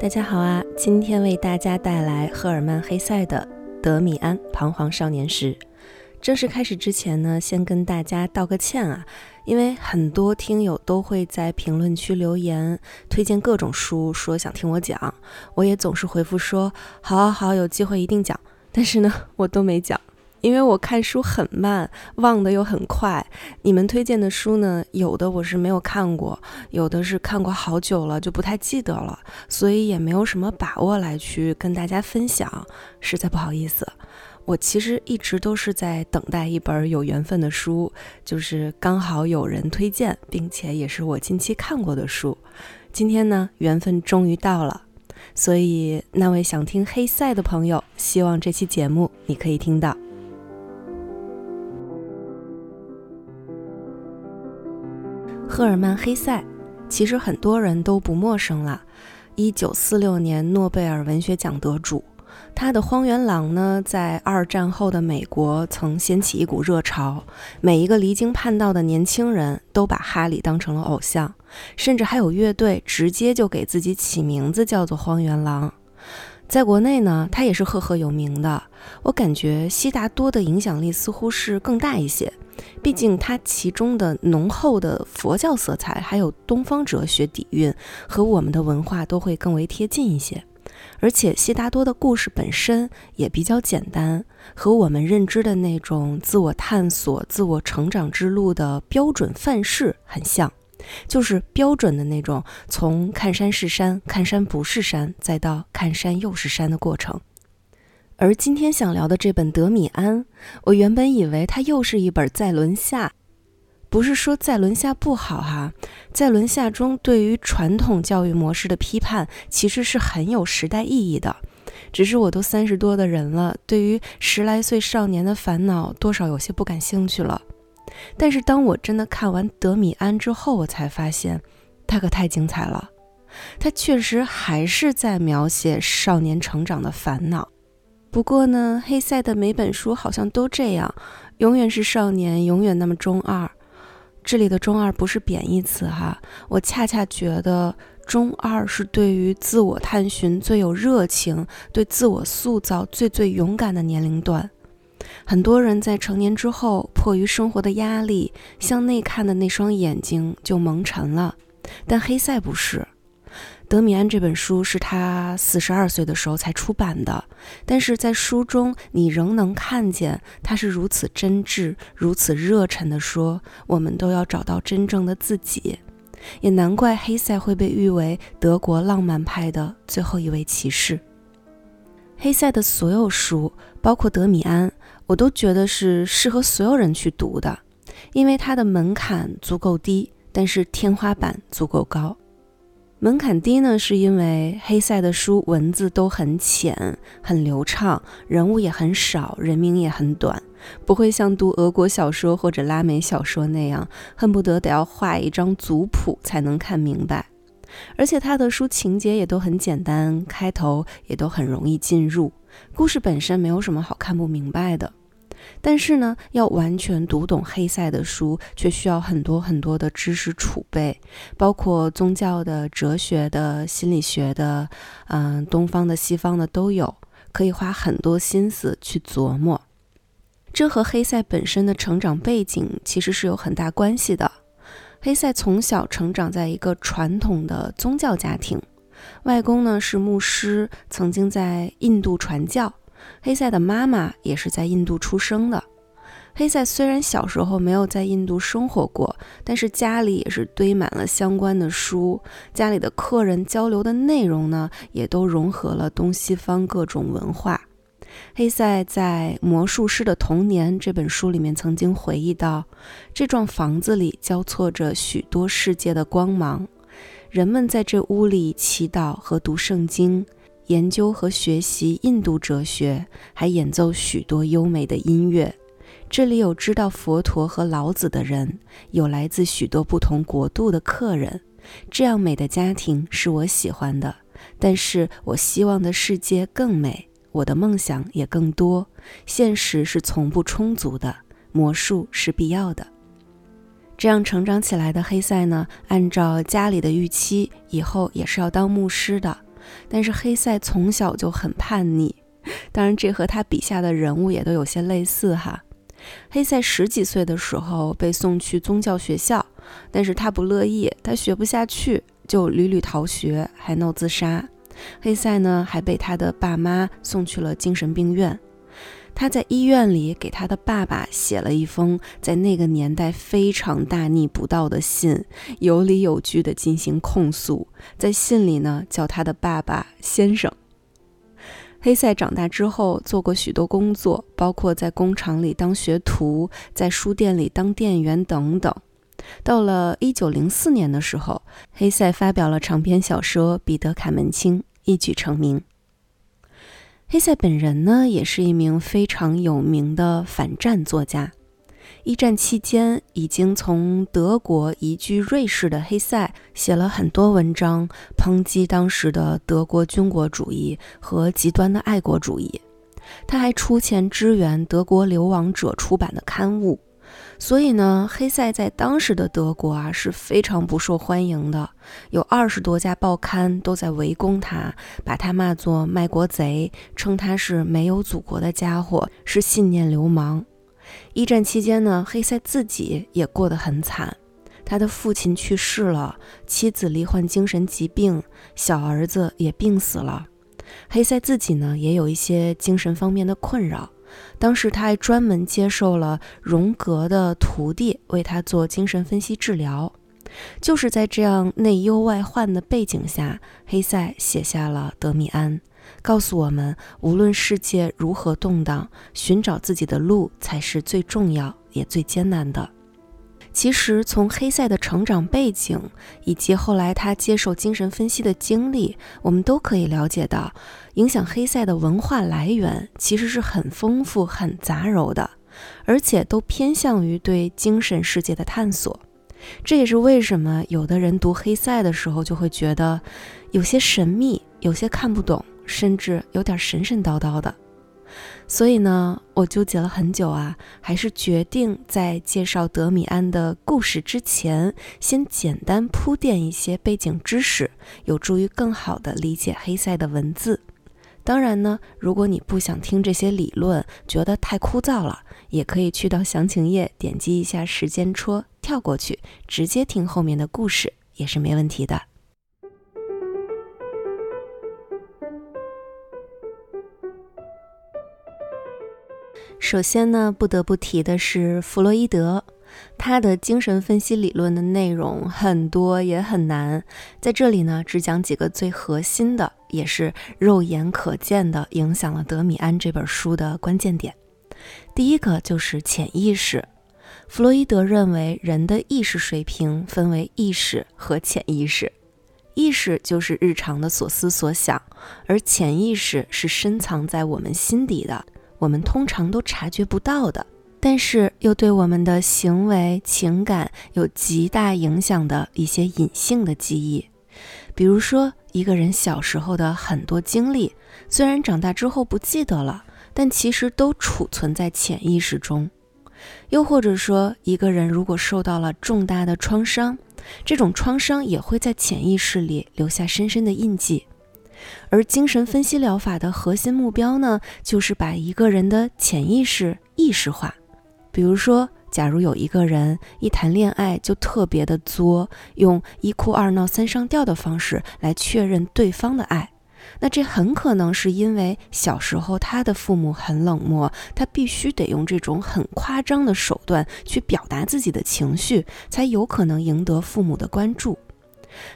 大家好啊！今天为大家带来赫尔曼·黑塞的《德米安：彷徨少年时》。正式开始之前呢，先跟大家道个歉啊，因为很多听友都会在评论区留言推荐各种书，说想听我讲，我也总是回复说好，好，好，有机会一定讲。但是呢，我都没讲。因为我看书很慢，忘得又很快。你们推荐的书呢，有的我是没有看过，有的是看过好久了就不太记得了，所以也没有什么把握来去跟大家分享，实在不好意思。我其实一直都是在等待一本有缘分的书，就是刚好有人推荐，并且也是我近期看过的书。今天呢，缘分终于到了，所以那位想听黑塞的朋友，希望这期节目你可以听到。赫尔曼·黑塞，其实很多人都不陌生了。一九四六年诺贝尔文学奖得主，他的《荒原狼》呢，在二战后的美国曾掀起一股热潮，每一个离经叛道的年轻人都把哈里当成了偶像，甚至还有乐队直接就给自己起名字叫做《荒原狼》。在国内呢，他也是赫赫有名的。我感觉悉达多的影响力似乎是更大一些。毕竟，它其中的浓厚的佛教色彩，还有东方哲学底蕴，和我们的文化都会更为贴近一些。而且，悉达多的故事本身也比较简单，和我们认知的那种自我探索、自我成长之路的标准范式很像，就是标准的那种从看山是山、看山不是山，再到看山又是山的过程。而今天想聊的这本《德米安》，我原本以为它又是一本在轮下，不是说在轮下不好哈，在轮下中对于传统教育模式的批判，其实是很有时代意义的。只是我都三十多的人了，对于十来岁少年的烦恼，多少有些不感兴趣了。但是当我真的看完《德米安》之后，我才发现，它可太精彩了。它确实还是在描写少年成长的烦恼。不过呢，黑塞的每本书好像都这样，永远是少年，永远那么中二。这里的中二不是贬义词哈，我恰恰觉得中二是对于自我探寻最有热情，对自我塑造最最勇敢的年龄段。很多人在成年之后，迫于生活的压力，向内看的那双眼睛就蒙尘了，但黑塞不是。德米安这本书是他四十二岁的时候才出版的，但是在书中你仍能看见他是如此真挚、如此热忱地说：“我们都要找到真正的自己。”也难怪黑塞会被誉为德国浪漫派的最后一位骑士。黑塞的所有书，包括德米安，我都觉得是适合所有人去读的，因为它的门槛足够低，但是天花板足够高。门槛低呢，是因为黑塞的书文字都很浅、很流畅，人物也很少，人名也很短，不会像读俄国小说或者拉美小说那样，恨不得得要画一张族谱才能看明白。而且他的书情节也都很简单，开头也都很容易进入，故事本身没有什么好看不明白的。但是呢，要完全读懂黑塞的书，却需要很多很多的知识储备，包括宗教的、哲学的、心理学的，嗯，东方的、西方的都有，可以花很多心思去琢磨。这和黑塞本身的成长背景其实是有很大关系的。黑塞从小成长在一个传统的宗教家庭，外公呢是牧师，曾经在印度传教。黑塞的妈妈也是在印度出生的。黑塞虽然小时候没有在印度生活过，但是家里也是堆满了相关的书。家里的客人交流的内容呢，也都融合了东西方各种文化。黑塞在《魔术师的童年》这本书里面曾经回忆到，这幢房子里交错着许多世界的光芒，人们在这屋里祈祷和读圣经。研究和学习印度哲学，还演奏许多优美的音乐。这里有知道佛陀和老子的人，有来自许多不同国度的客人。这样美的家庭是我喜欢的，但是我希望的世界更美，我的梦想也更多。现实是从不充足的，魔术是必要的。这样成长起来的黑塞呢，按照家里的预期，以后也是要当牧师的。但是黑塞从小就很叛逆，当然这和他笔下的人物也都有些类似哈。黑塞十几岁的时候被送去宗教学校，但是他不乐意，他学不下去，就屡屡逃学，还闹自杀。黑塞呢，还被他的爸妈送去了精神病院。他在医院里给他的爸爸写了一封在那个年代非常大逆不道的信，有理有据地进行控诉。在信里呢，叫他的爸爸先生。黑塞长大之后做过许多工作，包括在工厂里当学徒，在书店里当店员等等。到了1904年的时候，黑塞发表了长篇小说《彼得·卡门青》，一举成名。黑塞本人呢，也是一名非常有名的反战作家。一战期间，已经从德国移居瑞士的黑塞，写了很多文章，抨击当时的德国军国主义和极端的爱国主义。他还出钱支援德国流亡者出版的刊物。所以呢，黑塞在当时的德国啊是非常不受欢迎的，有二十多家报刊都在围攻他，把他骂作卖国贼，称他是没有祖国的家伙，是信念流氓。一战期间呢，黑塞自己也过得很惨，他的父亲去世了，妻子罹患精神疾病，小儿子也病死了，黑塞自己呢也有一些精神方面的困扰。当时他还专门接受了荣格的徒弟为他做精神分析治疗，就是在这样内忧外患的背景下，黑塞写下了《德米安》，告诉我们，无论世界如何动荡，寻找自己的路才是最重要也最艰难的。其实，从黑塞的成长背景以及后来他接受精神分析的经历，我们都可以了解到，影响黑塞的文化来源其实是很丰富、很杂糅的，而且都偏向于对精神世界的探索。这也是为什么有的人读黑塞的时候就会觉得有些神秘、有些看不懂，甚至有点神神叨叨的。所以呢，我纠结了很久啊，还是决定在介绍德米安的故事之前，先简单铺垫一些背景知识，有助于更好的理解黑塞的文字。当然呢，如果你不想听这些理论，觉得太枯燥了，也可以去到详情页点击一下时间戳，跳过去，直接听后面的故事也是没问题的。首先呢，不得不提的是弗洛伊德，他的精神分析理论的内容很多也很难，在这里呢，只讲几个最核心的，也是肉眼可见的，影响了《德米安》这本书的关键点。第一个就是潜意识。弗洛伊德认为，人的意识水平分为意识和潜意识，意识就是日常的所思所想，而潜意识是深藏在我们心底的。我们通常都察觉不到的，但是又对我们的行为、情感有极大影响的一些隐性的记忆，比如说一个人小时候的很多经历，虽然长大之后不记得了，但其实都储存在潜意识中；又或者说，一个人如果受到了重大的创伤，这种创伤也会在潜意识里留下深深的印记。而精神分析疗法的核心目标呢，就是把一个人的潜意识意识化。比如说，假如有一个人一谈恋爱就特别的作，用一哭二闹三上吊的方式来确认对方的爱，那这很可能是因为小时候他的父母很冷漠，他必须得用这种很夸张的手段去表达自己的情绪，才有可能赢得父母的关注。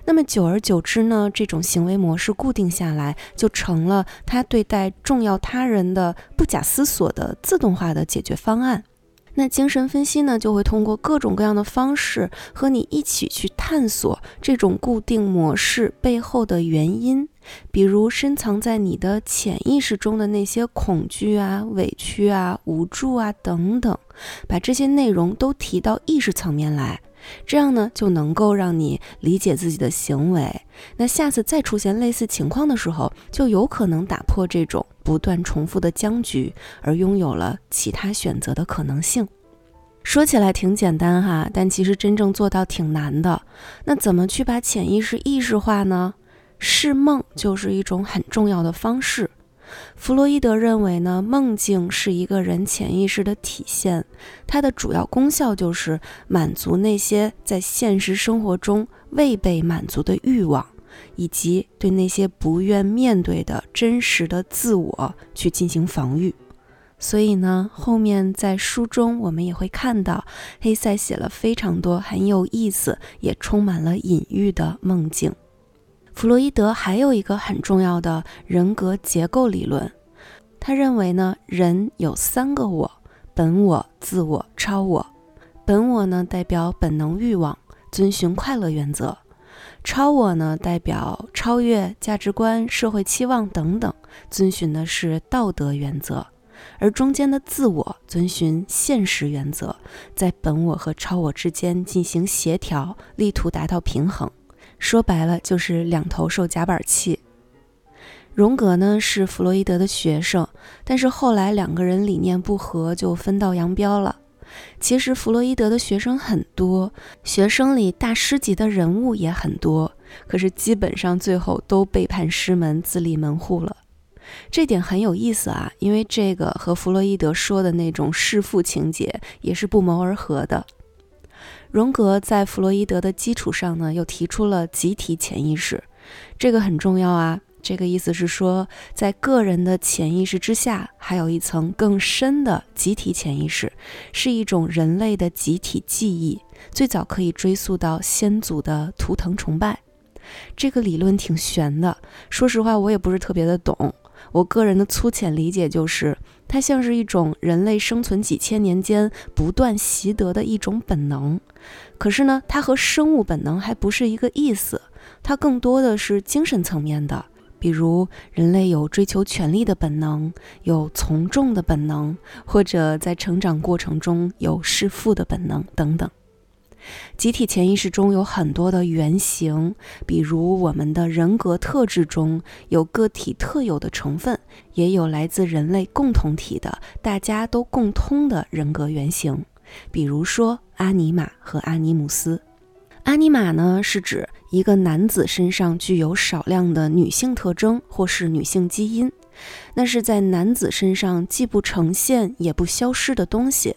那么久而久之呢，这种行为模式固定下来，就成了他对待重要他人的不假思索的自动化的解决方案。那精神分析呢，就会通过各种各样的方式和你一起去探索这种固定模式背后的原因，比如深藏在你的潜意识中的那些恐惧啊、委屈啊、无助啊等等，把这些内容都提到意识层面来。这样呢，就能够让你理解自己的行为。那下次再出现类似情况的时候，就有可能打破这种不断重复的僵局，而拥有了其他选择的可能性。说起来挺简单哈，但其实真正做到挺难的。那怎么去把潜意识意识化呢？释梦就是一种很重要的方式。弗洛伊德认为呢，梦境是一个人潜意识的体现，它的主要功效就是满足那些在现实生活中未被满足的欲望，以及对那些不愿面对的真实的自我去进行防御。所以呢，后面在书中我们也会看到，黑塞写了非常多很有意思，也充满了隐喻的梦境。弗洛伊德还有一个很重要的人格结构理论，他认为呢，人有三个我：本我、自我、超我。本我呢，代表本能欲望，遵循快乐原则；超我呢，代表超越价值观、社会期望等等，遵循的是道德原则。而中间的自我遵循现实原则，在本我和超我之间进行协调，力图达到平衡。说白了就是两头受夹板气。荣格呢是弗洛伊德的学生，但是后来两个人理念不合，就分道扬镳了。其实弗洛伊德的学生很多，学生里大师级的人物也很多，可是基本上最后都背叛师门，自立门户了。这点很有意思啊，因为这个和弗洛伊德说的那种弑父情节也是不谋而合的。荣格在弗洛伊德的基础上呢，又提出了集体潜意识，这个很重要啊。这个意思是说，在个人的潜意识之下，还有一层更深的集体潜意识，是一种人类的集体记忆，最早可以追溯到先祖的图腾崇拜。这个理论挺玄的，说实话，我也不是特别的懂。我个人的粗浅理解就是，它像是一种人类生存几千年间不断习得的一种本能。可是呢，它和生物本能还不是一个意思，它更多的是精神层面的。比如，人类有追求权力的本能，有从众的本能，或者在成长过程中有弑父的本能等等。集体潜意识中有很多的原型，比如我们的人格特质中有个体特有的成分，也有来自人类共同体的、大家都共通的人格原型。比如说阿尼玛和阿尼姆斯。阿尼玛呢，是指一个男子身上具有少量的女性特征或是女性基因，那是在男子身上既不呈现也不消失的东西。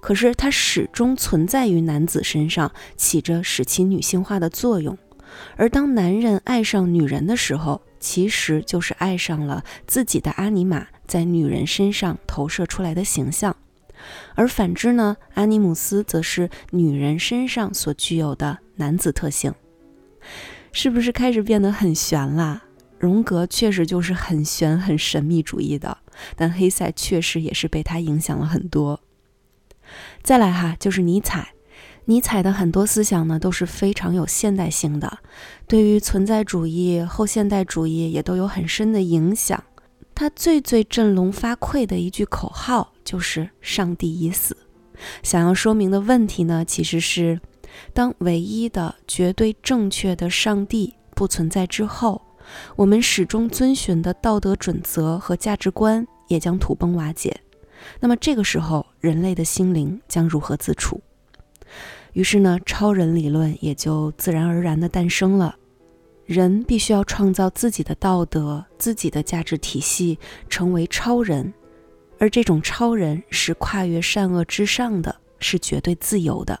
可是它始终存在于男子身上，起着使其女性化的作用。而当男人爱上女人的时候，其实就是爱上了自己的阿尼玛在女人身上投射出来的形象。而反之呢，阿尼姆斯则是女人身上所具有的男子特性。是不是开始变得很玄啦？荣格确实就是很玄、很神秘主义的，但黑塞确实也是被他影响了很多。再来哈，就是尼采。尼采的很多思想呢都是非常有现代性的，对于存在主义、后现代主义也都有很深的影响。他最最振聋发聩的一句口号就是“上帝已死”。想要说明的问题呢，其实是当唯一的、绝对正确的上帝不存在之后，我们始终遵循的道德准则和价值观也将土崩瓦解。那么这个时候，人类的心灵将如何自处？于是呢，超人理论也就自然而然地诞生了。人必须要创造自己的道德、自己的价值体系，成为超人。而这种超人是跨越善恶之上的，是绝对自由的。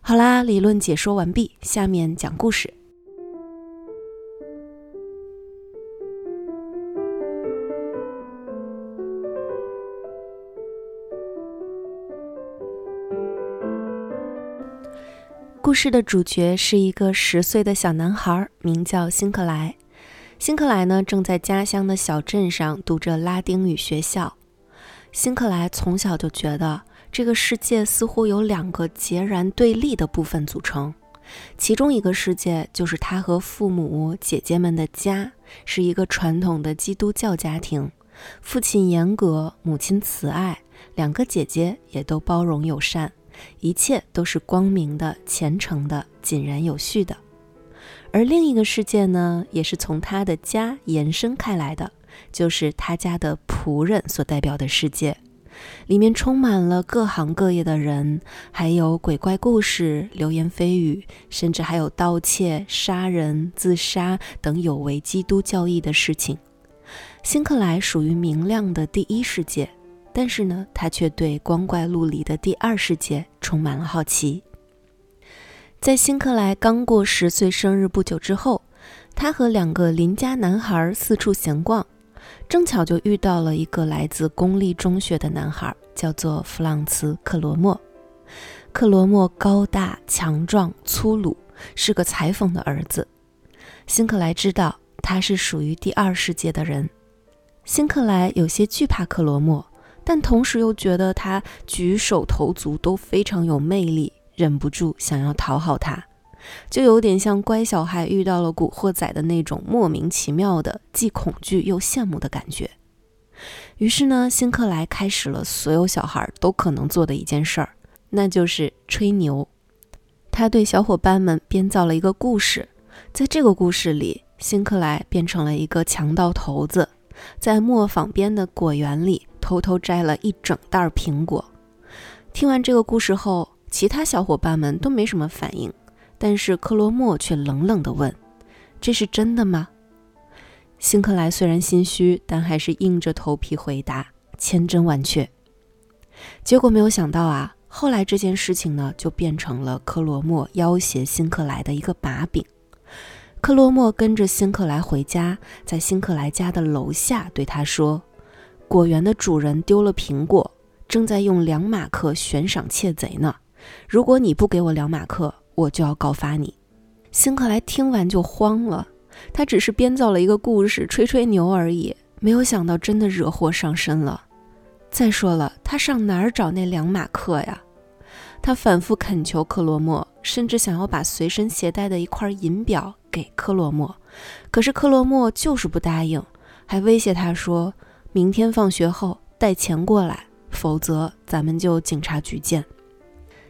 好啦，理论解说完毕，下面讲故事。故事的主角是一个十岁的小男孩，名叫辛克莱。辛克莱呢，正在家乡的小镇上读着拉丁语学校。辛克莱从小就觉得，这个世界似乎由两个截然对立的部分组成。其中一个世界就是他和父母、姐姐们的家，是一个传统的基督教家庭，父亲严格，母亲慈爱，两个姐姐也都包容友善。一切都是光明的、虔诚的、井然有序的。而另一个世界呢，也是从他的家延伸开来的，就是他家的仆人所代表的世界。里面充满了各行各业的人，还有鬼怪故事、流言蜚语，甚至还有盗窃、杀人、自杀等有违基督教义的事情。辛克莱属于明亮的第一世界，但是呢，他却对光怪陆离的第二世界充满了好奇。在辛克莱刚过十岁生日不久之后，他和两个邻家男孩四处闲逛。正巧就遇到了一个来自公立中学的男孩，叫做弗朗茨·克罗莫。克罗莫高大强壮、粗鲁，是个裁缝的儿子。辛克莱知道他是属于第二世界的人。辛克莱有些惧怕克罗莫，但同时又觉得他举手投足都非常有魅力，忍不住想要讨好他。就有点像乖小孩遇到了古惑仔的那种莫名其妙的既恐惧又羡慕的感觉。于是呢，辛克莱开始了所有小孩都可能做的一件事儿，那就是吹牛。他对小伙伴们编造了一个故事，在这个故事里，辛克莱变成了一个强盗头子，在磨坊边的果园里偷偷摘了一整袋苹果。听完这个故事后，其他小伙伴们都没什么反应。但是克罗莫却冷冷地问：“这是真的吗？”辛克莱虽然心虚，但还是硬着头皮回答：“千真万确。”结果没有想到啊，后来这件事情呢，就变成了克罗莫要挟辛克莱的一个把柄。克罗莫跟着辛克莱回家，在辛克莱家的楼下对他说：“果园的主人丢了苹果，正在用两马克悬赏窃贼呢。如果你不给我两马克，”我就要告发你，辛克莱听完就慌了。他只是编造了一个故事，吹吹牛而已，没有想到真的惹祸上身了。再说了，他上哪儿找那两马克呀？他反复恳求克罗莫，甚至想要把随身携带的一块银表给克罗莫，可是克罗莫就是不答应，还威胁他说：“明天放学后带钱过来，否则咱们就警察局见。”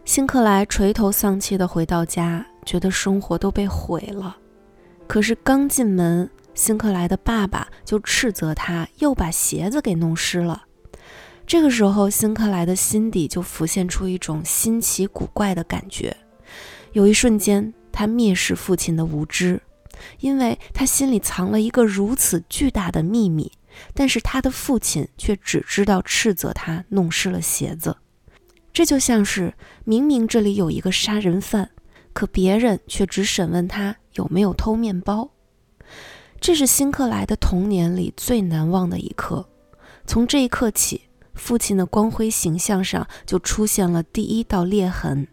辛克莱垂头丧气地回到家，觉得生活都被毁了。可是刚进门，辛克莱的爸爸就斥责他又把鞋子给弄湿了。这个时候，辛克莱的心底就浮现出一种新奇古怪的感觉。有一瞬间，他蔑视父亲的无知，因为他心里藏了一个如此巨大的秘密，但是他的父亲却只知道斥责他弄湿了鞋子。这就像是明明这里有一个杀人犯，可别人却只审问他有没有偷面包。这是辛克莱的童年里最难忘的一刻。从这一刻起，父亲的光辉形象上就出现了第一道裂痕。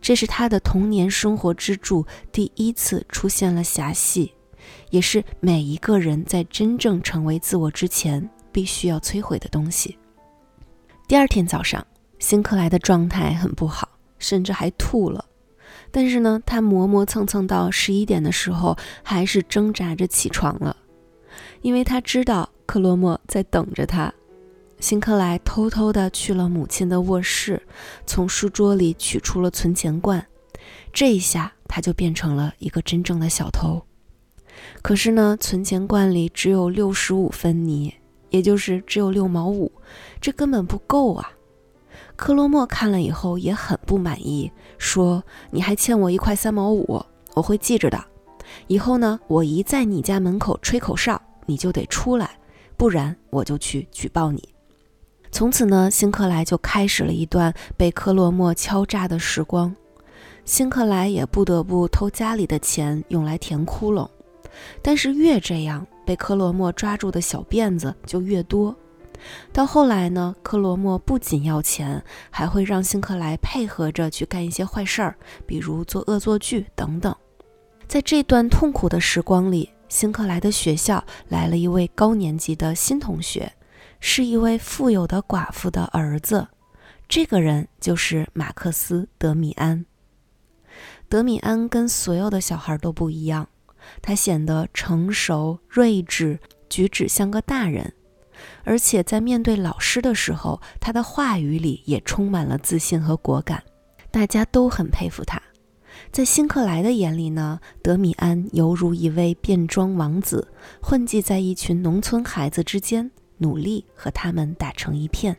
这是他的童年生活支柱第一次出现了狭隙，也是每一个人在真正成为自我之前必须要摧毁的东西。第二天早上。辛克莱的状态很不好，甚至还吐了。但是呢，他磨磨蹭蹭到十一点的时候，还是挣扎着起床了，因为他知道克罗莫在等着他。辛克莱偷偷地去了母亲的卧室，从书桌里取出了存钱罐。这一下，他就变成了一个真正的小偷。可是呢，存钱罐里只有六十五分尼，也就是只有六毛五，这根本不够啊！克罗莫看了以后也很不满意，说：“你还欠我一块三毛五，我会记着的。以后呢，我一在你家门口吹口哨，你就得出来，不然我就去举报你。”从此呢，辛克莱就开始了一段被克罗莫敲诈的时光。辛克莱也不得不偷家里的钱用来填窟窿，但是越这样，被克罗莫抓住的小辫子就越多。到后来呢，克罗莫不仅要钱，还会让辛克莱配合着去干一些坏事儿，比如做恶作剧等等。在这段痛苦的时光里，辛克莱的学校来了一位高年级的新同学，是一位富有的寡妇的儿子。这个人就是马克思·德米安。德米安跟所有的小孩都不一样，他显得成熟睿智，举止像个大人。而且在面对老师的时候，他的话语里也充满了自信和果敢，大家都很佩服他。在辛克莱的眼里呢，德米安犹如一位变装王子，混迹在一群农村孩子之间，努力和他们打成一片。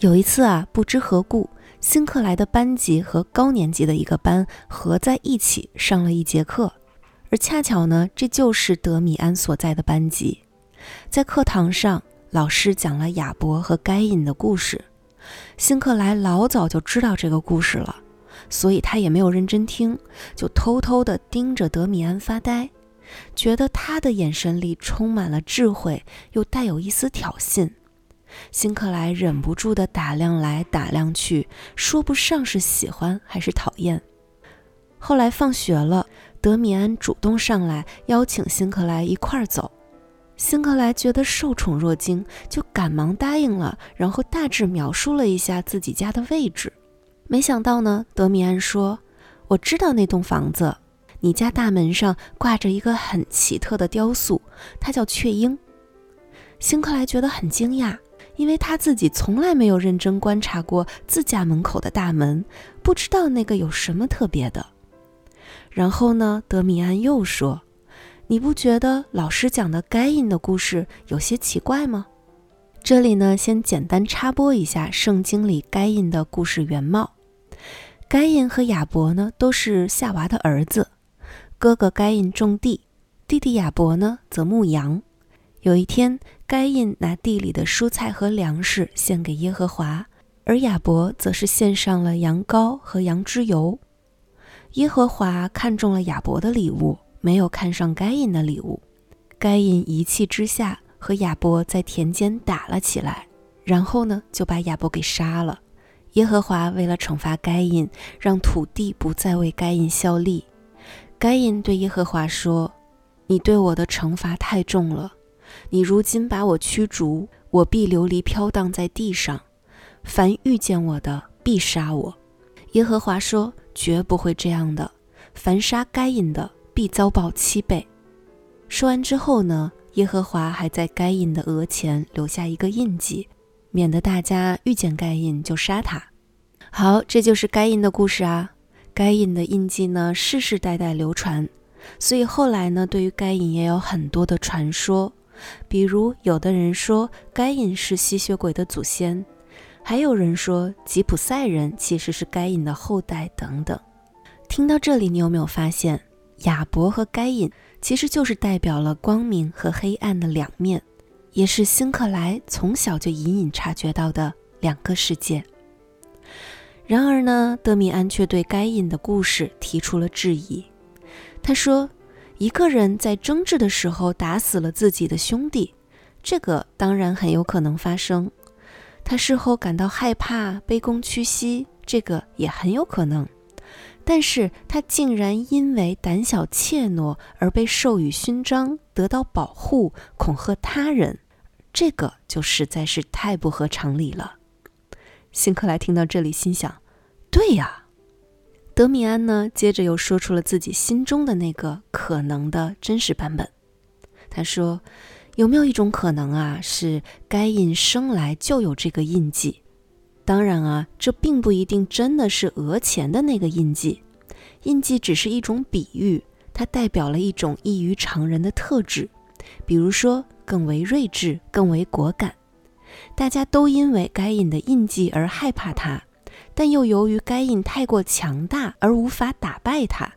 有一次啊，不知何故，辛克莱的班级和高年级的一个班合在一起上了一节课，而恰巧呢，这就是德米安所在的班级。在课堂上，老师讲了亚伯和该隐的故事。辛克莱老早就知道这个故事了，所以他也没有认真听，就偷偷地盯着德米安发呆，觉得他的眼神里充满了智慧，又带有一丝挑衅。辛克莱忍不住地打量来打量去，说不上是喜欢还是讨厌。后来放学了，德米安主动上来邀请辛克莱一块儿走。辛克莱觉得受宠若惊，就赶忙答应了，然后大致描述了一下自己家的位置。没想到呢，德米安说：“我知道那栋房子，你家大门上挂着一个很奇特的雕塑，它叫雀鹰。”辛克莱觉得很惊讶，因为他自己从来没有认真观察过自家门口的大门，不知道那个有什么特别的。然后呢，德米安又说。你不觉得老师讲的该隐的故事有些奇怪吗？这里呢，先简单插播一下圣经里该隐的故事原貌。该隐和亚伯呢，都是夏娃的儿子。哥哥该隐种地，弟弟亚伯呢则牧羊。有一天，该隐拿地里的蔬菜和粮食献给耶和华，而亚伯则是献上了羊羔和羊脂油。耶和华看中了亚伯的礼物。没有看上该隐的礼物，该隐一气之下和亚伯在田间打了起来，然后呢就把亚伯给杀了。耶和华为了惩罚该隐，让土地不再为该隐效力。该隐对耶和华说：“你对我的惩罚太重了，你如今把我驱逐，我必流离飘荡在地上，凡遇见我的必杀我。”耶和华说：“绝不会这样的，凡杀该隐的。”必遭报七倍。说完之后呢，耶和华还在该隐的额前留下一个印记，免得大家遇见该隐就杀他。好，这就是该隐的故事啊。该隐的印记呢，世世代代流传，所以后来呢，对于该隐也有很多的传说。比如，有的人说该隐是吸血鬼的祖先，还有人说吉普赛人其实是该隐的后代等等。听到这里，你有没有发现？亚伯和该隐其实就是代表了光明和黑暗的两面，也是辛克莱从小就隐隐察觉到的两个世界。然而呢，德米安却对该隐的故事提出了质疑。他说：“一个人在争执的时候打死了自己的兄弟，这个当然很有可能发生。他事后感到害怕、卑躬屈膝，这个也很有可能。”但是他竟然因为胆小怯懦而被授予勋章，得到保护，恐吓他人，这个就实在是太不合常理了。辛克莱听到这里，心想：对呀。德米安呢，接着又说出了自己心中的那个可能的真实版本。他说：“有没有一种可能啊，是该隐生来就有这个印记？”当然啊，这并不一定真的是额前的那个印记，印记只是一种比喻，它代表了一种异于常人的特质，比如说更为睿智、更为果敢。大家都因为该隐的印记而害怕他，但又由于该隐太过强大而无法打败他，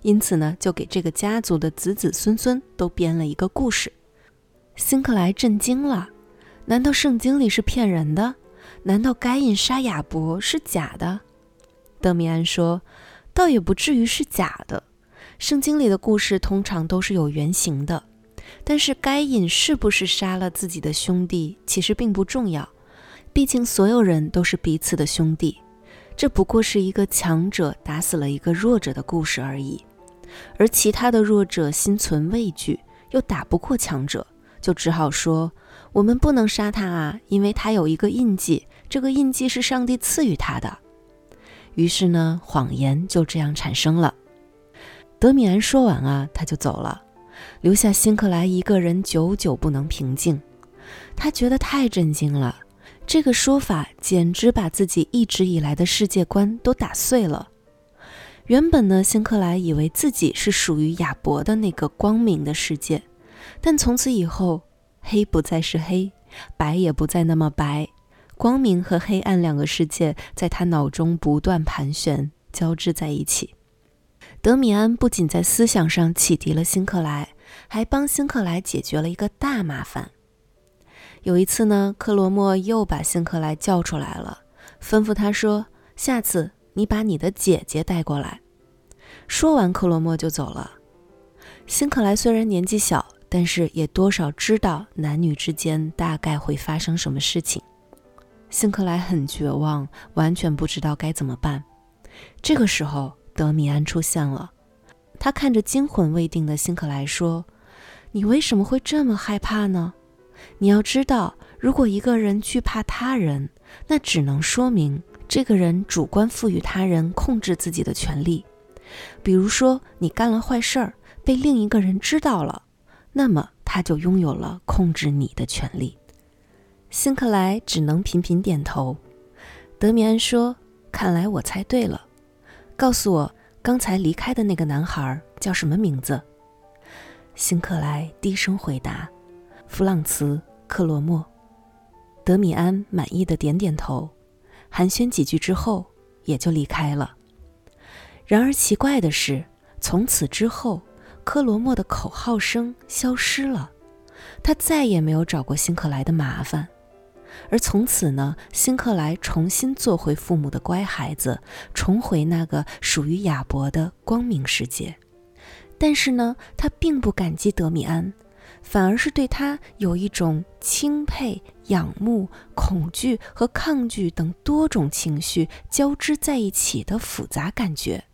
因此呢，就给这个家族的子子孙孙都编了一个故事。辛克莱震惊了，难道圣经里是骗人的？难道该隐杀亚伯是假的？德米安说：“倒也不至于是假的。圣经里的故事通常都是有原型的。但是该隐是不是杀了自己的兄弟，其实并不重要。毕竟所有人都是彼此的兄弟。这不过是一个强者打死了一个弱者的故事而已。而其他的弱者心存畏惧，又打不过强者，就只好说：我们不能杀他啊，因为他有一个印记。”这个印记是上帝赐予他的，于是呢，谎言就这样产生了。德米安说完啊，他就走了，留下辛克莱一个人久久不能平静。他觉得太震惊了，这个说法简直把自己一直以来的世界观都打碎了。原本呢，辛克莱以为自己是属于亚伯的那个光明的世界，但从此以后，黑不再是黑，白也不再那么白。光明和黑暗两个世界在他脑中不断盘旋，交织在一起。德米安不仅在思想上启迪了辛克莱，还帮辛克莱解决了一个大麻烦。有一次呢，克罗莫又把辛克莱叫出来了，吩咐他说：“下次你把你的姐姐带过来。”说完，克罗莫就走了。辛克莱虽然年纪小，但是也多少知道男女之间大概会发生什么事情。辛克莱很绝望，完全不知道该怎么办。这个时候，德米安出现了。他看着惊魂未定的辛克莱说：“你为什么会这么害怕呢？”你要知道，如果一个人惧怕他人，那只能说明这个人主观赋予他人控制自己的权利。比如说，你干了坏事儿，被另一个人知道了，那么他就拥有了控制你的权利。辛克莱只能频频点头。德米安说：“看来我猜对了。告诉我，刚才离开的那个男孩叫什么名字？”辛克莱低声回答。弗朗茨·克罗莫，德米安满意的点点头，寒暄几句之后，也就离开了。然而奇怪的是，从此之后，克罗莫的口号声消失了，他再也没有找过辛克莱的麻烦。而从此呢，辛克莱重新做回父母的乖孩子，重回那个属于亚伯的光明世界。但是呢，他并不感激德米安。反而是对他有一种钦佩、仰慕、恐惧和抗拒等多种情绪交织在一起的复杂感觉，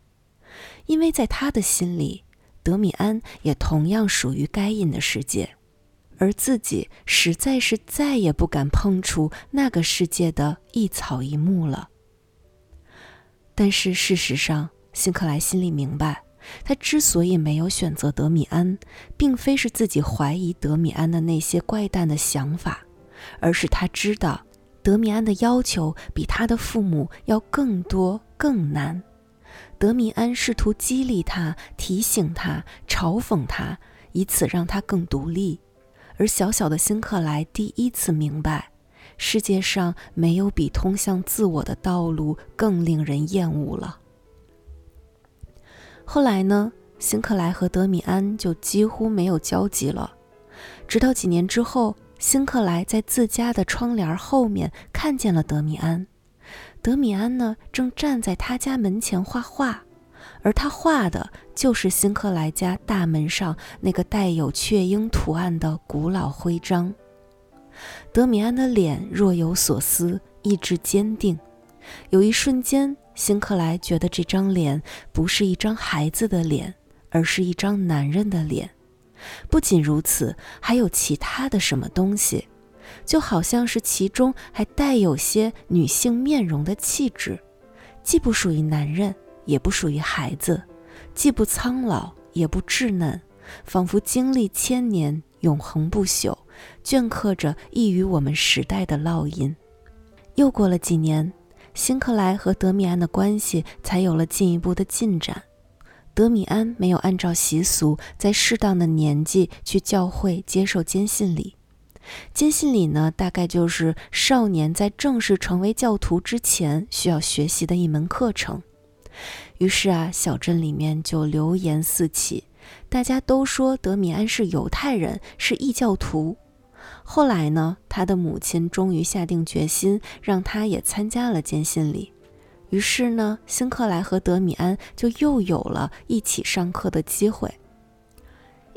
因为在他的心里，德米安也同样属于该隐的世界，而自己实在是再也不敢碰触那个世界的一草一木了。但是事实上，辛克莱心里明白。他之所以没有选择德米安，并非是自己怀疑德米安的那些怪诞的想法，而是他知道德米安的要求比他的父母要更多更难。德米安试图激励他、提醒他、嘲讽他，以此让他更独立。而小小的辛克莱第一次明白，世界上没有比通向自我的道路更令人厌恶了。后来呢，辛克莱和德米安就几乎没有交集了。直到几年之后，辛克莱在自家的窗帘后面看见了德米安。德米安呢，正站在他家门前画画，而他画的就是辛克莱家大门上那个带有雀鹰图案的古老徽章。德米安的脸若有所思，意志坚定。有一瞬间。辛克莱觉得这张脸不是一张孩子的脸，而是一张男人的脸。不仅如此，还有其他的什么东西，就好像是其中还带有些女性面容的气质，既不属于男人，也不属于孩子，既不苍老，也不稚嫩，仿佛经历千年，永恒不朽，镌刻着异于我们时代的烙印。又过了几年。辛克莱和德米安的关系才有了进一步的进展。德米安没有按照习俗在适当的年纪去教会接受坚信礼。坚信礼呢，大概就是少年在正式成为教徒之前需要学习的一门课程。于是啊，小镇里面就流言四起，大家都说德米安是犹太人，是异教徒。后来呢，他的母亲终于下定决心，让他也参加了坚信礼。于是呢，辛克莱和德米安就又有了一起上课的机会。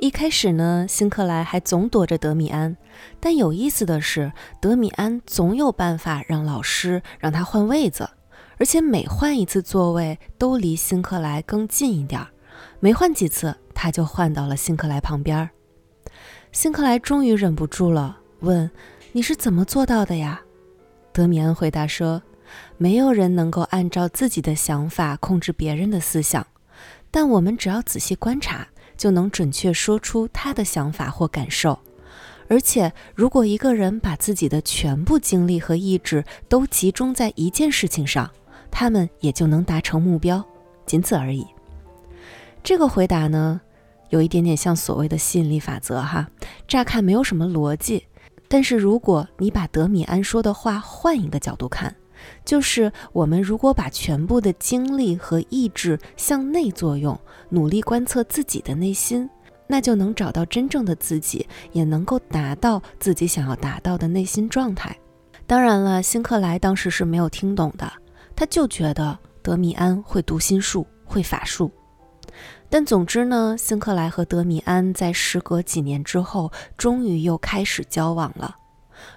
一开始呢，辛克莱还总躲着德米安，但有意思的是，德米安总有办法让老师让他换位子，而且每换一次座位都离辛克莱更近一点儿。没换几次，他就换到了辛克莱旁边。辛克莱终于忍不住了，问：“你是怎么做到的呀？”德米安回答说：“没有人能够按照自己的想法控制别人的思想，但我们只要仔细观察，就能准确说出他的想法或感受。而且，如果一个人把自己的全部精力和意志都集中在一件事情上，他们也就能达成目标，仅此而已。”这个回答呢？有一点点像所谓的吸引力法则哈，乍看没有什么逻辑，但是如果你把德米安说的话换一个角度看，就是我们如果把全部的精力和意志向内作用，努力观测自己的内心，那就能找到真正的自己，也能够达到自己想要达到的内心状态。当然了，辛克莱当时是没有听懂的，他就觉得德米安会读心术，会法术。但总之呢，辛克莱和德米安在时隔几年之后，终于又开始交往了。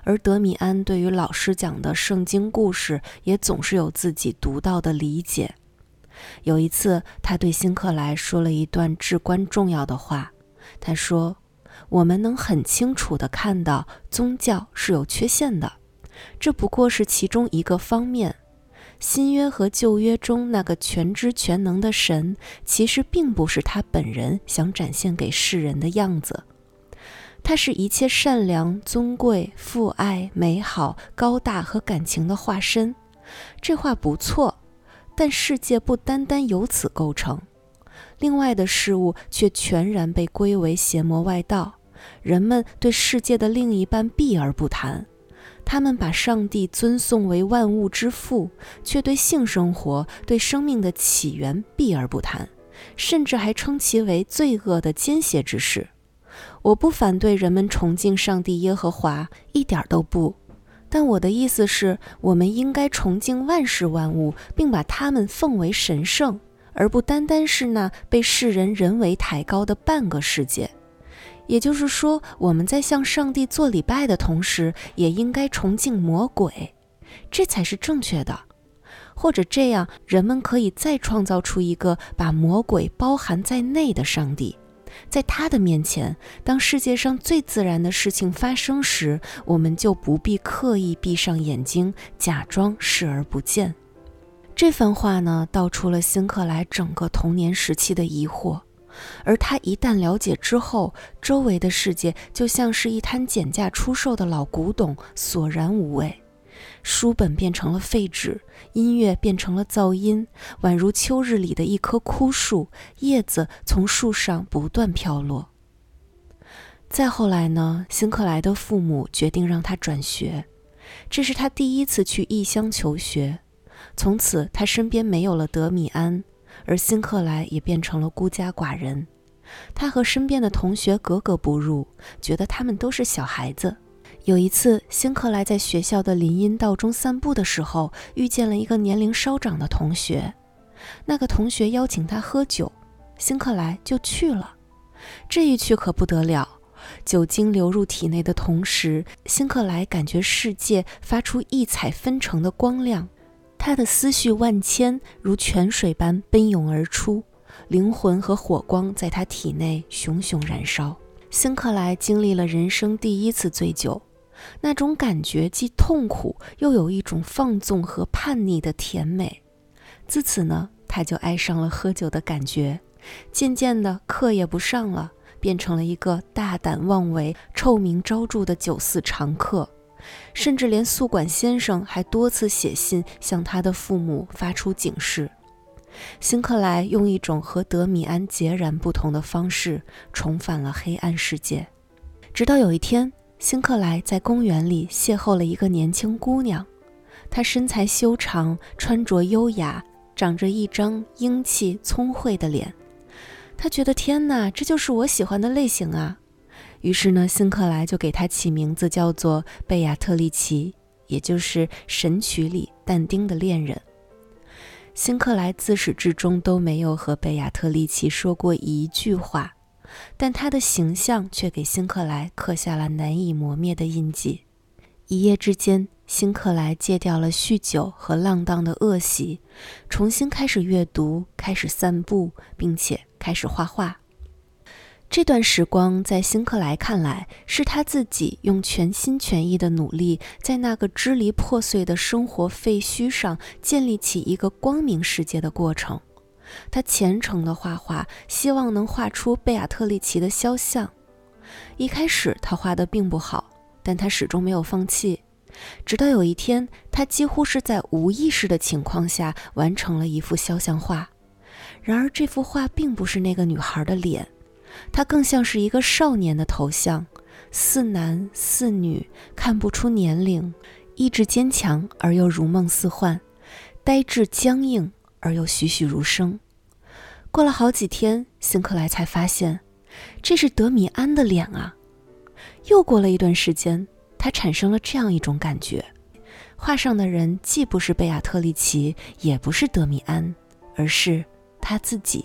而德米安对于老师讲的圣经故事，也总是有自己独到的理解。有一次，他对辛克莱说了一段至关重要的话。他说：“我们能很清楚地看到，宗教是有缺陷的，这不过是其中一个方面。新约和旧约中那个全知全能的神，其实并不是他本人想展现给世人的样子。”它是一切善良、尊贵、父爱、美好、高大和感情的化身。这话不错，但世界不单单由此构成，另外的事物却全然被归为邪魔外道。人们对世界的另一半避而不谈，他们把上帝尊颂为万物之父，却对性生活、对生命的起源避而不谈，甚至还称其为罪恶的奸邪之事。我不反对人们崇敬上帝耶和华，一点都不。但我的意思是，我们应该崇敬万事万物，并把它们奉为神圣，而不单单是那被世人人为抬高的半个世界。也就是说，我们在向上帝做礼拜的同时，也应该崇敬魔鬼，这才是正确的。或者这样，人们可以再创造出一个把魔鬼包含在内的上帝。在他的面前，当世界上最自然的事情发生时，我们就不必刻意闭上眼睛，假装视而不见。这番话呢，道出了辛克莱整个童年时期的疑惑。而他一旦了解之后，周围的世界就像是一摊减价出售的老古董，索然无味。书本变成了废纸，音乐变成了噪音，宛如秋日里的一棵枯树，叶子从树上不断飘落。再后来呢？辛克莱的父母决定让他转学，这是他第一次去异乡求学。从此，他身边没有了德米安，而辛克莱也变成了孤家寡人。他和身边的同学格格不入，觉得他们都是小孩子。有一次，辛克莱在学校的林荫道中散步的时候，遇见了一个年龄稍长的同学。那个同学邀请他喝酒，辛克莱就去了。这一去可不得了，酒精流入体内的同时，辛克莱感觉世界发出异彩纷呈的光亮，他的思绪万千，如泉水般奔涌而出，灵魂和火光在他体内熊熊燃烧。辛克莱经历了人生第一次醉酒。那种感觉既痛苦，又有一种放纵和叛逆的甜美。自此呢，他就爱上了喝酒的感觉。渐渐的，课也不上了，变成了一个大胆妄为、臭名昭著的酒肆常客。甚至连宿管先生还多次写信向他的父母发出警示。辛克莱用一种和德米安截然不同的方式重返了黑暗世界，直到有一天。辛克莱在公园里邂逅了一个年轻姑娘，她身材修长，穿着优雅，长着一张英气聪慧的脸。他觉得天哪，这就是我喜欢的类型啊！于是呢，辛克莱就给她起名字叫做贝亚特丽奇，也就是《神曲》里但丁的恋人。辛克莱自始至终都没有和贝亚特丽奇说过一句话。但他的形象却给辛克莱刻下了难以磨灭的印记。一夜之间，辛克莱戒掉了酗酒和浪荡的恶习，重新开始阅读，开始散步，并且开始画画。这段时光在辛克莱看来，是他自己用全心全意的努力，在那个支离破碎的生活废墟上建立起一个光明世界的过程。他虔诚地画画，希望能画出贝亚特丽奇的肖像。一开始他画的并不好，但他始终没有放弃。直到有一天，他几乎是在无意识的情况下完成了一幅肖像画。然而，这幅画并不是那个女孩的脸，它更像是一个少年的头像。似男似女，看不出年龄，意志坚强而又如梦似幻，呆滞僵硬而又栩栩如生。过了好几天，辛克莱才发现，这是德米安的脸啊！又过了一段时间，他产生了这样一种感觉：画上的人既不是贝亚特丽奇，也不是德米安，而是他自己。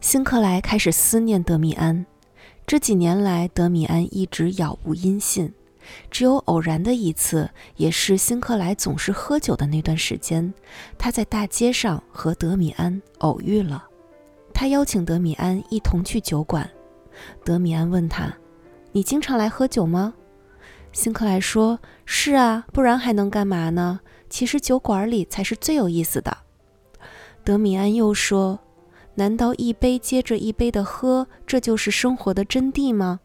辛克莱开始思念德米安。这几年来，德米安一直杳无音信，只有偶然的一次，也是辛克莱总是喝酒的那段时间，他在大街上和德米安偶遇了。他邀请德米安一同去酒馆。德米安问他：“你经常来喝酒吗？”辛克莱说：“是啊，不然还能干嘛呢？其实酒馆里才是最有意思的。”德米安又说。难道一杯接着一杯的喝，这就是生活的真谛吗？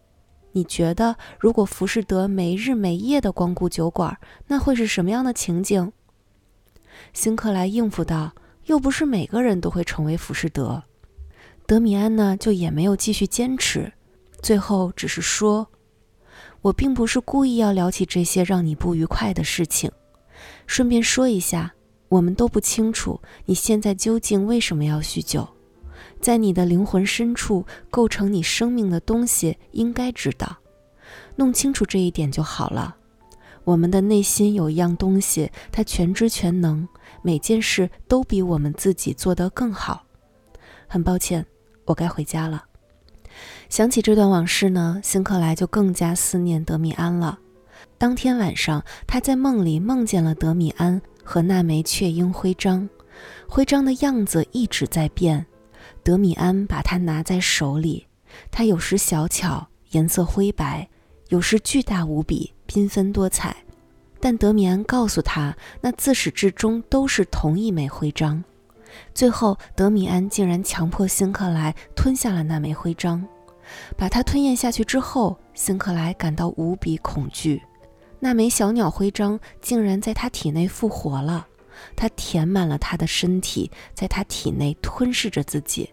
你觉得，如果浮士德没日没夜的光顾酒馆，那会是什么样的情景？辛克莱应付道：“又不是每个人都会成为浮士德。”德米安呢，就也没有继续坚持，最后只是说：“我并不是故意要聊起这些让你不愉快的事情。顺便说一下，我们都不清楚你现在究竟为什么要酗酒。”在你的灵魂深处构成你生命的东西，应该知道，弄清楚这一点就好了。我们的内心有一样东西，它全知全能，每件事都比我们自己做得更好。很抱歉，我该回家了。想起这段往事呢，辛克莱就更加思念德米安了。当天晚上，他在梦里梦见了德米安和那枚雀鹰徽章，徽章的样子一直在变。德米安把它拿在手里，它有时小巧，颜色灰白；有时巨大无比，缤纷多彩。但德米安告诉他，那自始至终都是同一枚徽章。最后，德米安竟然强迫辛克莱吞下了那枚徽章。把它吞咽下去之后，辛克莱感到无比恐惧。那枚小鸟徽章竟然在他体内复活了。它填满了他的身体，在他体内吞噬着自己。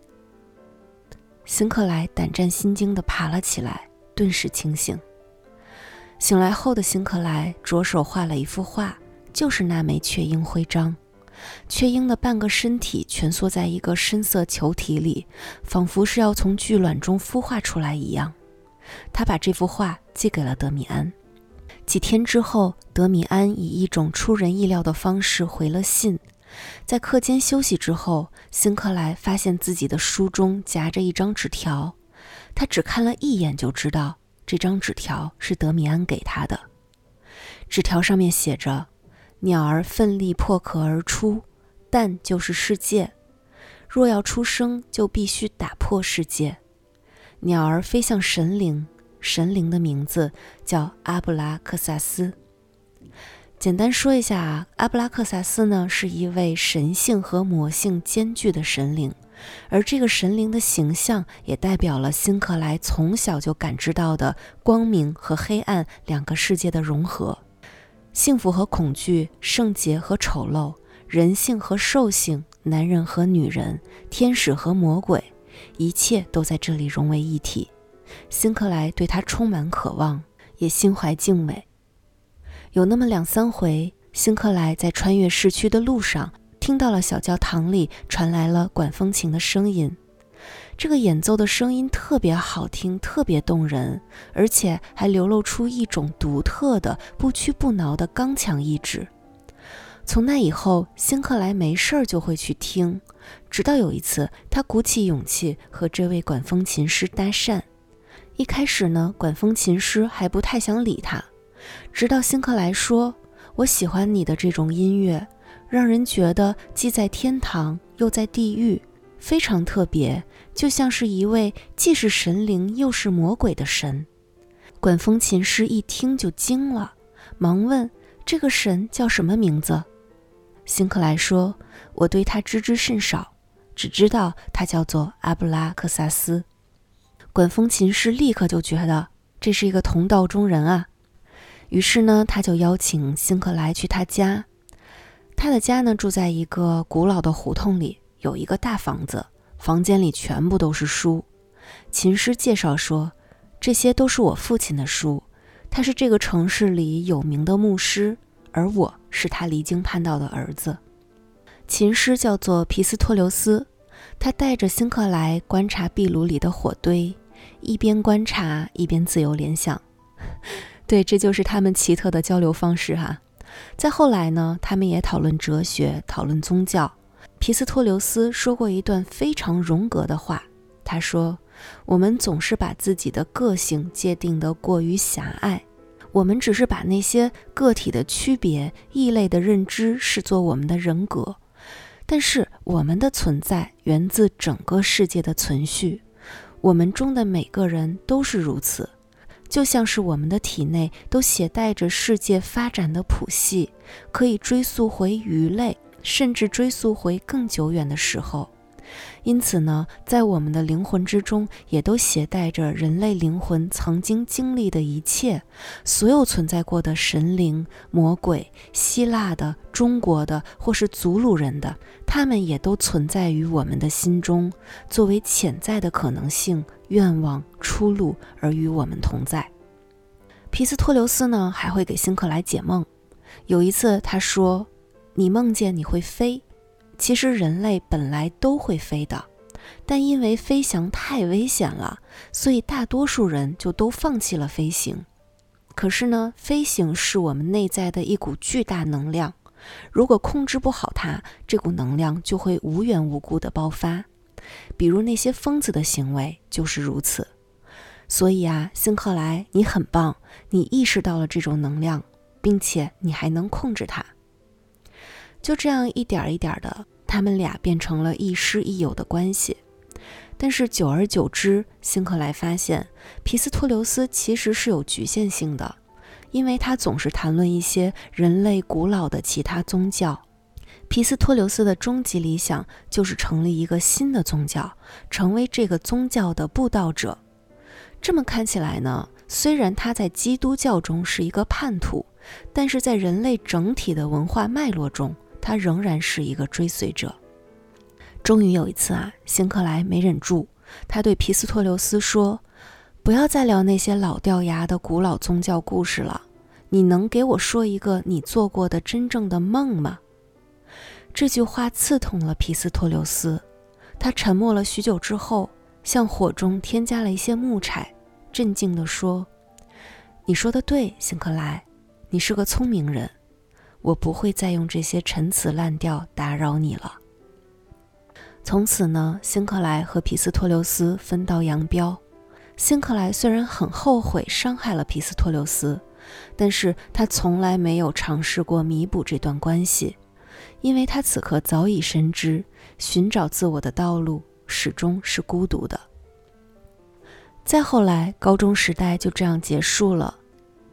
辛克莱胆战心惊地爬了起来，顿时清醒。醒来后的辛克莱着手画了一幅画，就是那枚雀鹰徽章。雀鹰的半个身体蜷缩在一个深色球体里，仿佛是要从巨卵中孵化出来一样。他把这幅画寄给了德米安。几天之后，德米安以一种出人意料的方式回了信。在课间休息之后，辛克莱发现自己的书中夹着一张纸条。他只看了一眼就知道这张纸条是德米安给他的。纸条上面写着：“鸟儿奋力破壳而出，蛋就是世界。若要出生，就必须打破世界。鸟儿飞向神灵。”神灵的名字叫阿布拉克萨斯。简单说一下啊，阿布拉克萨斯呢是一位神性和魔性兼具的神灵，而这个神灵的形象也代表了辛克莱从小就感知到的光明和黑暗两个世界的融合，幸福和恐惧，圣洁和丑陋，人性和兽性，男人和女人，天使和魔鬼，一切都在这里融为一体。辛克莱对他充满渴望，也心怀敬畏。有那么两三回，辛克莱在穿越市区的路上，听到了小教堂里传来了管风琴的声音。这个演奏的声音特别好听，特别动人，而且还流露出一种独特的、不屈不挠的刚强意志。从那以后，辛克莱没事儿就会去听，直到有一次，他鼓起勇气和这位管风琴师搭讪。一开始呢，管风琴师还不太想理他，直到辛克莱说：“我喜欢你的这种音乐，让人觉得既在天堂又在地狱，非常特别，就像是一位既是神灵又是魔鬼的神。”管风琴师一听就惊了，忙问：“这个神叫什么名字？”辛克莱说：“我对他知之甚少，只知道他叫做阿布拉克萨斯。”管风琴师立刻就觉得这是一个同道中人啊，于是呢，他就邀请辛克莱去他家。他的家呢，住在一个古老的胡同里，有一个大房子，房间里全部都是书。琴师介绍说，这些都是我父亲的书，他是这个城市里有名的牧师，而我是他离经叛道的儿子。琴师叫做皮斯托留斯，他带着辛克莱观察壁炉里的火堆，一边观察一边自由联想。对，这就是他们奇特的交流方式哈。再后来呢，他们也讨论哲学，讨论宗教。皮斯托留斯说过一段非常荣格的话，他说：“我们总是把自己的个性界定得过于狭隘，我们只是把那些个体的区别、异类的认知视作我们的人格。但是我们的存在源自整个世界的存续，我们中的每个人都是如此。”就像是我们的体内都携带着世界发展的谱系，可以追溯回鱼类，甚至追溯回更久远的时候。因此呢，在我们的灵魂之中，也都携带着人类灵魂曾经经历的一切，所有存在过的神灵、魔鬼、希腊的、中国的，或是祖鲁人的，他们也都存在于我们的心中，作为潜在的可能性、愿望、出路而与我们同在。皮斯托留斯呢，还会给辛克莱解梦。有一次，他说：“你梦见你会飞。”其实人类本来都会飞的，但因为飞翔太危险了，所以大多数人就都放弃了飞行。可是呢，飞行是我们内在的一股巨大能量，如果控制不好它，这股能量就会无缘无故的爆发。比如那些疯子的行为就是如此。所以啊，辛克莱，你很棒，你意识到了这种能量，并且你还能控制它。就这样一点一点的，他们俩变成了亦师亦友的关系。但是久而久之，辛克莱发现皮斯托留斯其实是有局限性的，因为他总是谈论一些人类古老的其他宗教。皮斯托留斯的终极理想就是成立一个新的宗教，成为这个宗教的布道者。这么看起来呢，虽然他在基督教中是一个叛徒，但是在人类整体的文化脉络中，他仍然是一个追随者。终于有一次啊，辛克莱没忍住，他对皮斯托留斯说：“不要再聊那些老掉牙的古老宗教故事了。你能给我说一个你做过的真正的梦吗？”这句话刺痛了皮斯托留斯，他沉默了许久之后，向火中添加了一些木柴，镇静地说：“你说的对，辛克莱，你是个聪明人。”我不会再用这些陈词滥调打扰你了。从此呢，辛克莱和皮斯托留斯分道扬镳。辛克莱虽然很后悔伤害了皮斯托留斯，但是他从来没有尝试过弥补这段关系，因为他此刻早已深知，寻找自我的道路始终是孤独的。再后来，高中时代就这样结束了。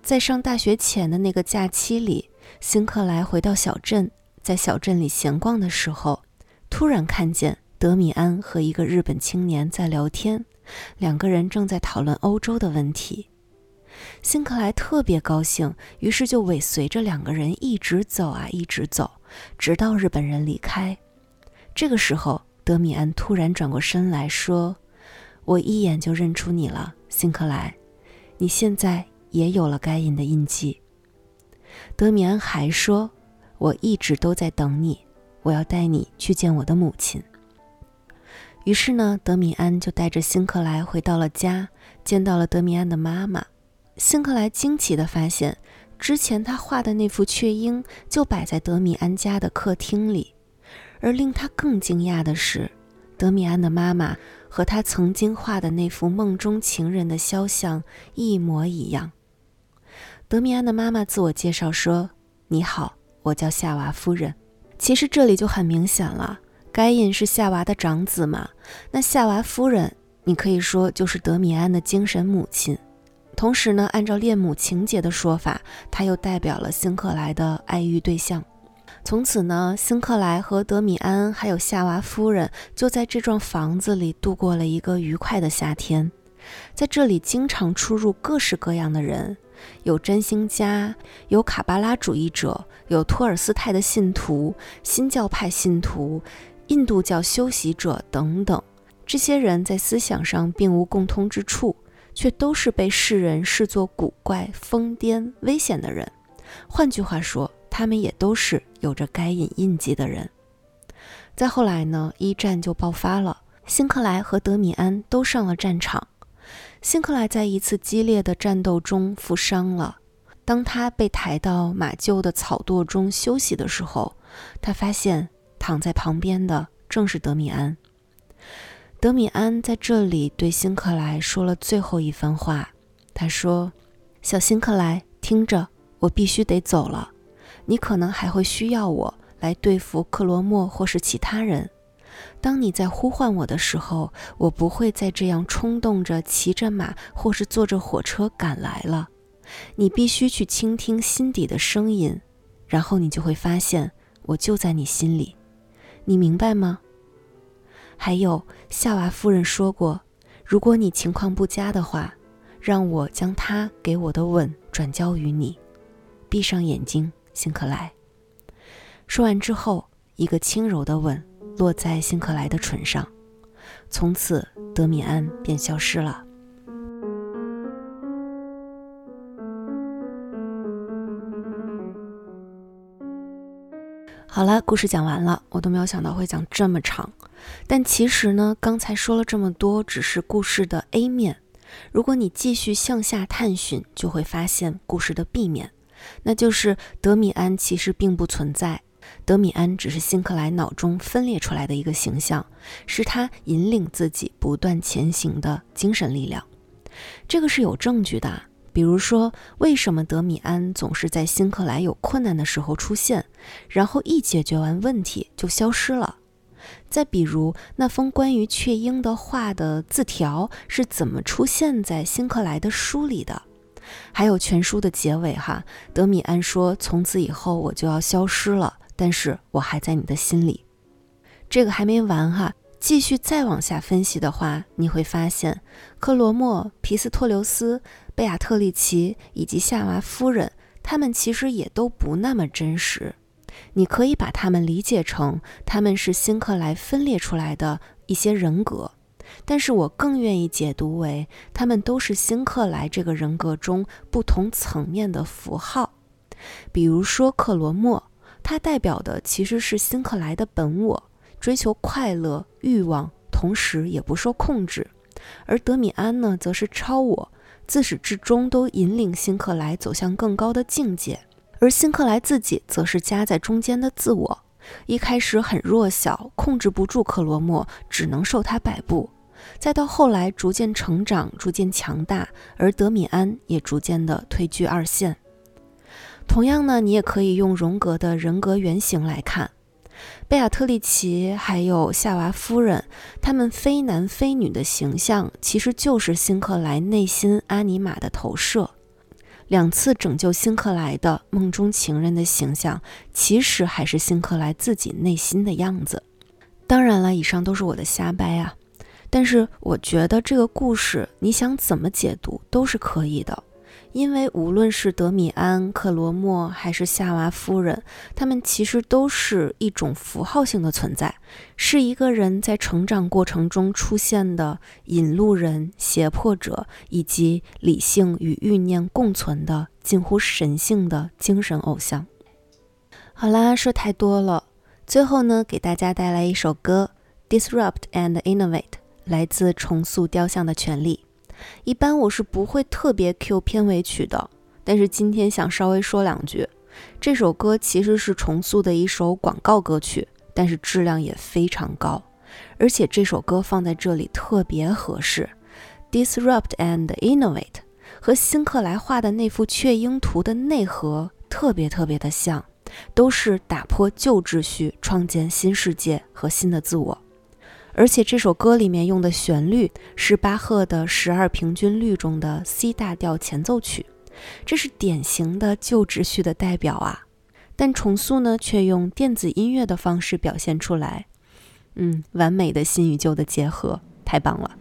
在上大学前的那个假期里。辛克莱回到小镇，在小镇里闲逛的时候，突然看见德米安和一个日本青年在聊天，两个人正在讨论欧洲的问题。辛克莱特别高兴，于是就尾随着两个人一直走啊，一直走，直到日本人离开。这个时候，德米安突然转过身来说：“我一眼就认出你了，辛克莱，你现在也有了该隐的印记。”德米安还说：“我一直都在等你，我要带你去见我的母亲。”于是呢，德米安就带着辛克莱回到了家，见到了德米安的妈妈。辛克莱惊奇地发现，之前他画的那幅雀鹰就摆在德米安家的客厅里，而令他更惊讶的是，德米安的妈妈和他曾经画的那幅梦中情人的肖像一模一样。德米安的妈妈自我介绍说：“你好，我叫夏娃夫人。”其实这里就很明显了，该隐是夏娃的长子嘛。那夏娃夫人，你可以说就是德米安的精神母亲。同时呢，按照恋母情节的说法，她又代表了辛克莱的爱欲对象。从此呢，辛克莱和德米安还有夏娃夫人就在这幢房子里度过了一个愉快的夏天。在这里，经常出入各式各样的人。有占星家，有卡巴拉主义者，有托尔斯泰的信徒，新教派信徒，印度教修习者等等。这些人在思想上并无共通之处，却都是被世人视作古怪、疯癫、危险的人。换句话说，他们也都是有着该隐印记的人。再后来呢，一战就爆发了，辛克莱和德米安都上了战场。辛克莱在一次激烈的战斗中负伤了。当他被抬到马厩的草垛中休息的时候，他发现躺在旁边的正是德米安。德米安在这里对辛克莱说了最后一番话。他说：“小辛克莱，听着，我必须得走了。你可能还会需要我来对付克罗莫或是其他人。当你在呼唤我的时候，我不会再这样冲动着骑着马或是坐着火车赶来了。”你必须去倾听心底的声音，然后你就会发现我就在你心里。你明白吗？还有，夏娃夫人说过，如果你情况不佳的话，让我将她给我的吻转交于你。闭上眼睛，辛克莱。说完之后，一个轻柔的吻落在辛克莱的唇上，从此德米安便消失了。好了，故事讲完了，我都没有想到会讲这么长。但其实呢，刚才说了这么多，只是故事的 A 面。如果你继续向下探寻，就会发现故事的 B 面，那就是德米安其实并不存在。德米安只是辛克莱脑中分裂出来的一个形象，是他引领自己不断前行的精神力量。这个是有证据的。比如说，为什么德米安总是在辛克莱有困难的时候出现，然后一解决完问题就消失了？再比如，那封关于雀鹰的画的字条是怎么出现在辛克莱的书里的？还有全书的结尾，哈，德米安说：“从此以后我就要消失了，但是我还在你的心里。”这个还没完哈。继续再往下分析的话，你会发现，克罗莫、皮斯托留斯、贝亚特丽奇以及夏娃夫人，他们其实也都不那么真实。你可以把他们理解成他们是辛克莱分裂出来的一些人格，但是我更愿意解读为他们都是辛克莱这个人格中不同层面的符号。比如说克罗莫，它代表的其实是辛克莱的本我。追求快乐欲望，同时也不受控制；而德米安呢，则是超我，自始至终都引领辛克莱走向更高的境界。而辛克莱自己，则是夹在中间的自我，一开始很弱小，控制不住克罗莫，只能受他摆布；再到后来逐渐成长，逐渐强大，而德米安也逐渐的退居二线。同样呢，你也可以用荣格的人格原型来看。贝亚特丽奇还有夏娃夫人，他们非男非女的形象，其实就是辛克莱内心阿尼玛的投射。两次拯救辛克莱的梦中情人的形象，其实还是辛克莱自己内心的样子。当然了，以上都是我的瞎掰啊，但是我觉得这个故事，你想怎么解读都是可以的。因为无论是德米安、克罗莫还是夏娃夫人，他们其实都是一种符号性的存在，是一个人在成长过程中出现的引路人、胁迫者，以及理性与欲念共存的近乎神性的精神偶像。好啦，说太多了，最后呢，给大家带来一首歌《Disrupt and Innovate》，来自重塑雕像的权利。一般我是不会特别 Q 片尾曲的，但是今天想稍微说两句。这首歌其实是重塑的一首广告歌曲，但是质量也非常高，而且这首歌放在这里特别合适。Disrupt and innovate 和辛克莱画的那幅雀鹰图的内核特别特别的像，都是打破旧秩序，创建新世界和新的自我。而且这首歌里面用的旋律是巴赫的十二平均律中的 C 大调前奏曲，这是典型的旧秩序的代表啊。但重塑呢，却用电子音乐的方式表现出来，嗯，完美的新与旧的结合，太棒了。